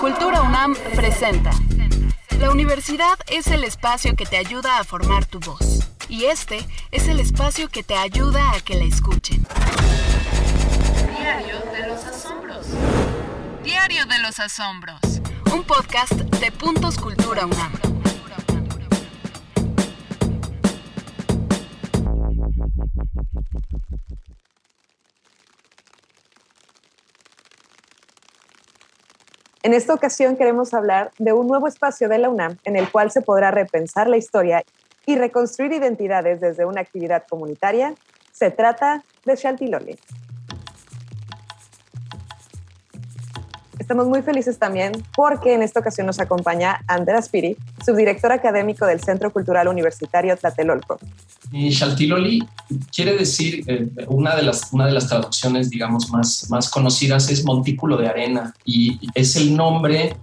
Cultura UNAM presenta. La universidad es el espacio que te ayuda a formar tu voz. Y este es el espacio que te ayuda a que la escuchen. Diario de los Asombros. Diario de los Asombros. Un podcast de Puntos Cultura UNAM. En esta ocasión queremos hablar de un nuevo espacio de la UNAM en el cual se podrá repensar la historia y reconstruir identidades desde una actividad comunitaria. Se trata de Shaltiloli. Estamos muy felices también porque en esta ocasión nos acompaña Andrea Spiri, subdirector académico del Centro Cultural Universitario Tlatelolco. Y Xaltiloli quiere decir, eh, una, de las, una de las traducciones, digamos, más, más conocidas es montículo de arena y es el nombre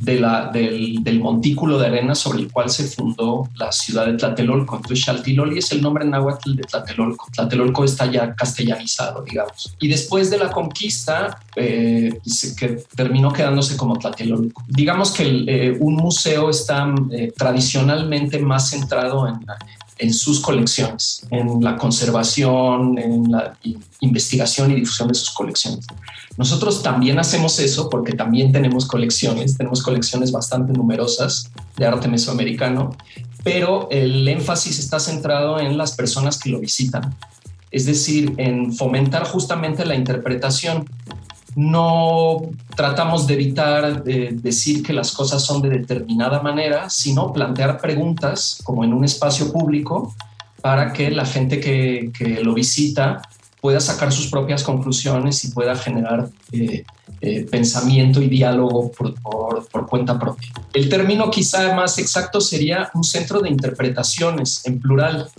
de la, del, del, montículo de arena sobre el cual se fundó la ciudad de Tlatelolco. Entonces, Xaltiloli es el nombre náhuatl de Tlatelolco. Tlatelolco está ya castellanizado, digamos. Y después de la conquista, eh, que terminó quedándose como Tlatelolco. Digamos que eh, un museo está eh, tradicionalmente más centrado en, en sus colecciones, en la conservación, en la investigación y difusión de sus colecciones. Nosotros también hacemos eso porque también tenemos colecciones, tenemos colecciones bastante numerosas de arte mesoamericano, pero el énfasis está centrado en las personas que lo visitan, es decir, en fomentar justamente la interpretación no tratamos de evitar decir que las cosas son de determinada manera, sino plantear preguntas como en un espacio público para que la gente que, lo visita pueda sacar sus propias conclusiones y pueda generar eh, eh, pensamiento y diálogo por, por, cuenta propia. El término quizá más exacto sería un centro de interpretaciones en plural,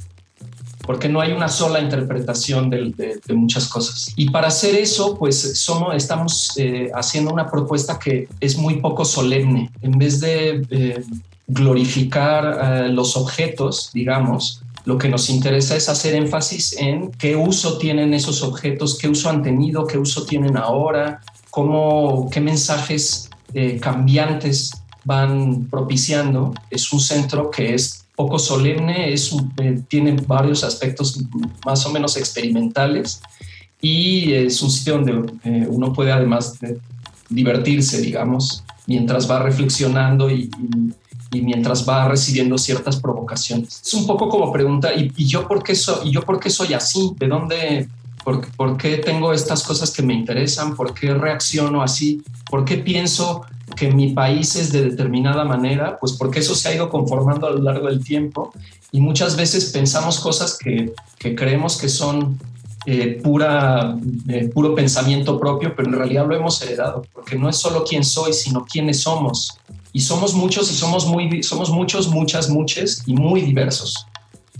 porque no hay una sola interpretación de, muchas cosas. Y para hacer eso, pues somos, estamos eh, haciendo una propuesta que es muy poco solemne. En vez de eh, glorificar eh, los objetos, digamos, lo que nos interesa es hacer énfasis en qué uso tienen esos objetos, qué uso han tenido, qué uso tienen ahora, cómo, qué mensajes cambiantes van propiciando. Es un centro que es poco solemne, es eh, tiene varios aspectos más o menos experimentales y es un sitio donde eh, uno puede además divertirse, digamos, mientras va reflexionando y, mientras va recibiendo ciertas provocaciones. Es un poco como pregunta, ¿y, yo, por qué soy, ¿y yo por qué soy así? ¿De dónde, por qué tengo estas cosas que me interesan? ¿Por qué reacciono así? ¿Por qué pienso que mi país es de determinada manera, pues porque eso se ha ido conformando a lo largo del tiempo y muchas veces pensamos cosas que, que creemos que son eh, pura, eh, puro pensamiento propio, pero en realidad lo hemos heredado, porque no es solo quién soy, sino quiénes somos. Y somos muchos y somos, muy, somos muchos, muchas, muchas y muy diversos.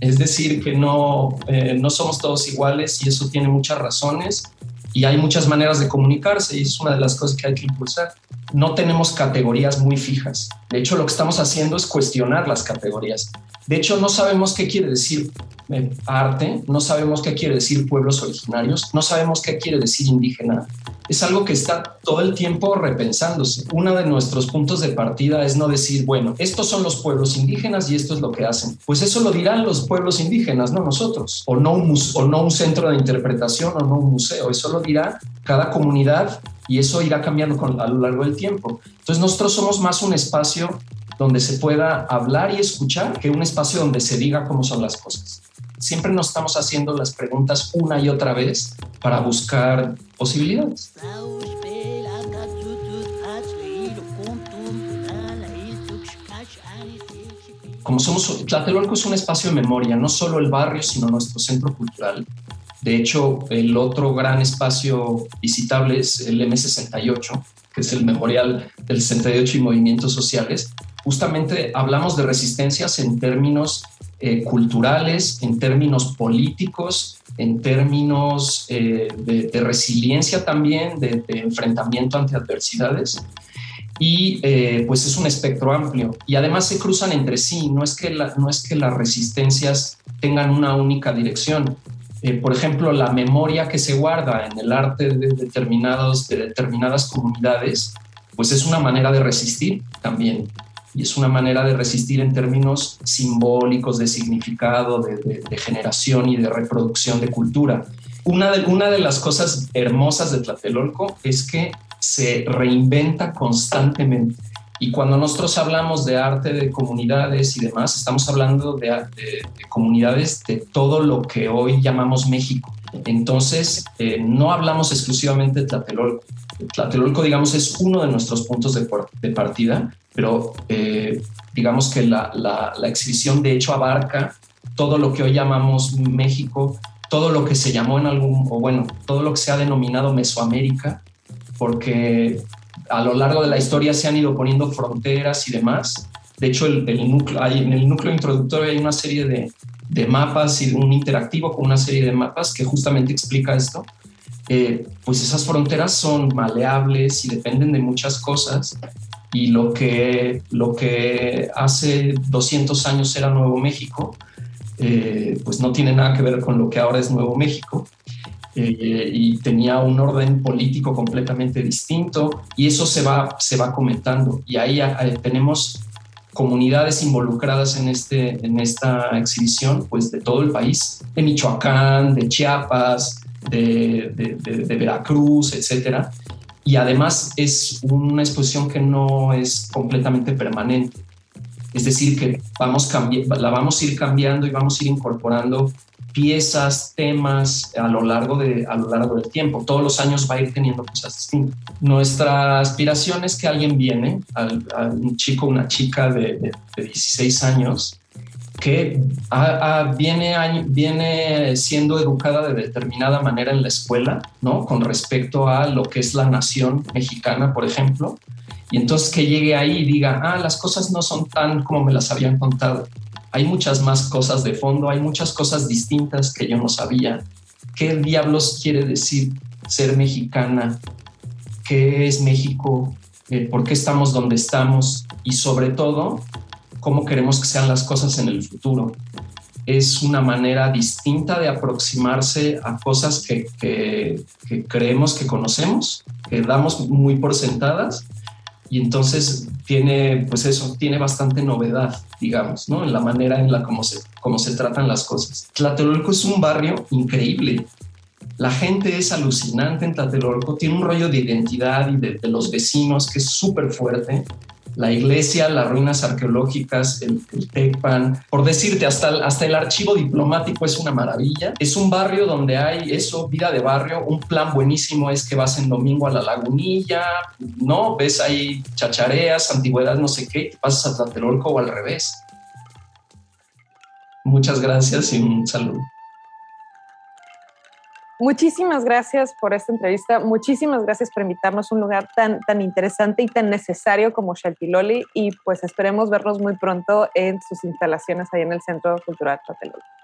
Es decir, que no, eh, no somos todos iguales y eso tiene muchas razones y hay muchas maneras de comunicarse y es una de las cosas que hay que impulsar no tenemos categorías muy fijas. De hecho, lo que estamos haciendo es cuestionar las categorías. De hecho, no sabemos qué quiere decir eh, arte, no sabemos qué quiere decir pueblos originarios, no sabemos qué quiere decir indígena. Es algo que está todo el tiempo repensándose. Uno de nuestros puntos de partida es no decir, bueno, estos son los pueblos indígenas y esto es lo que hacen. Pues eso lo dirán los pueblos indígenas, no nosotros. O no un, o no un centro de interpretación o no un museo. Eso lo dirá cada comunidad y eso irá cambiando con, a lo largo del tiempo. Entonces nosotros somos más un espacio donde se pueda hablar y escuchar que un espacio donde se diga cómo son las cosas. Siempre nos estamos haciendo las preguntas una y otra vez para buscar posibilidades. Como somos, Tlatelolco es un espacio de memoria, no solo el barrio, sino nuestro centro cultural. De hecho, el otro gran espacio visitable es el M68, que es el memorial del 68 y movimientos sociales. Justamente hablamos de resistencias en términos eh, culturales, en términos políticos, en términos eh, de, resiliencia también, de, enfrentamiento ante adversidades. Y eh, pues es un espectro amplio. Y además se cruzan entre sí, no es que, no es que las resistencias tengan una única dirección, por ejemplo, la memoria que se guarda en el arte de, determinados, de determinadas comunidades pues es una manera de resistir también. Y es una manera de resistir en términos simbólicos, de significado, de, generación y de reproducción de cultura. Una de, una de las cosas hermosas de Tlatelolco es que se reinventa constantemente. Y cuando nosotros hablamos de arte de comunidades y demás, estamos hablando de, de, comunidades de todo lo que hoy llamamos México. Entonces, eh, no hablamos exclusivamente de Tlatelolco. Tlatelolco, digamos, es uno de nuestros puntos de partida, pero eh, digamos que la, la, la exhibición de hecho abarca todo lo que hoy llamamos México, todo lo que se llamó en algún, o bueno, todo lo que se ha denominado Mesoamérica, porque a lo largo de la historia se han ido poniendo fronteras y demás. De hecho, el, núcleo, hay, en el núcleo introductorio hay una serie de, de, mapas y un interactivo con una serie de mapas que justamente explica esto. Eh, pues esas fronteras son maleables y dependen de muchas cosas. Y lo que, lo que hace 200 años era Nuevo México, eh, pues no tiene nada que ver con lo que ahora es Nuevo México. Eh, y tenía un orden político completamente distinto y eso se va, se va comentando y ahí tenemos comunidades involucradas en, este, en esta exhibición pues de todo el país, de Michoacán, de Chiapas, de, de, Veracruz, etcétera. Y además es una exposición que no es completamente permanente. Es decir, que vamos la vamos a ir cambiando y vamos a ir incorporando piezas, temas a lo largo, de, a lo largo del tiempo. Todos los años va a ir teniendo cosas distintas. Nuestra aspiración es que alguien viene, a, un chico, una chica de, 16 años, que viene, viene siendo educada de determinada manera en la escuela, ¿no? Con respecto a lo que es la nación mexicana, por ejemplo. Y entonces que llegue ahí y diga, ah, las cosas no son tan como me las habían contado hay muchas más cosas de fondo, hay muchas cosas distintas que yo no sabía. ¿Qué diablos quiere decir ser mexicana? ¿Qué es México? Eh, ¿Por qué estamos donde estamos? Y sobre todo, ¿cómo queremos que sean las cosas en el futuro? Es una manera distinta de aproximarse a cosas que, que creemos que conocemos, que damos muy por sentadas, y entonces tiene, pues eso, tiene bastante novedad, digamos, ¿no? En la manera en la como se, cómo se tratan las cosas. Tlatelolco es un barrio increíble. La gente es alucinante en Tlatelolco, tiene un rollo de identidad y de, de los vecinos que es súper fuerte la iglesia, las ruinas arqueológicas, el, Tecpan, por decirte, hasta el, hasta el archivo diplomático es una maravilla. Es un barrio donde hay eso, vida de barrio. Un plan buenísimo es que vas en domingo a la lagunilla, ¿no? Ves ahí chachareas, antigüedad, no sé qué, te pasas a Tlatelolco o al revés. Muchas gracias y un saludo. Muchísimas gracias por esta entrevista. Muchísimas gracias por invitarnos a un lugar tan, tan interesante y tan necesario como Shaltiloli. Y pues esperemos vernos muy pronto en sus instalaciones ahí en el Centro Cultural Tlatelolco.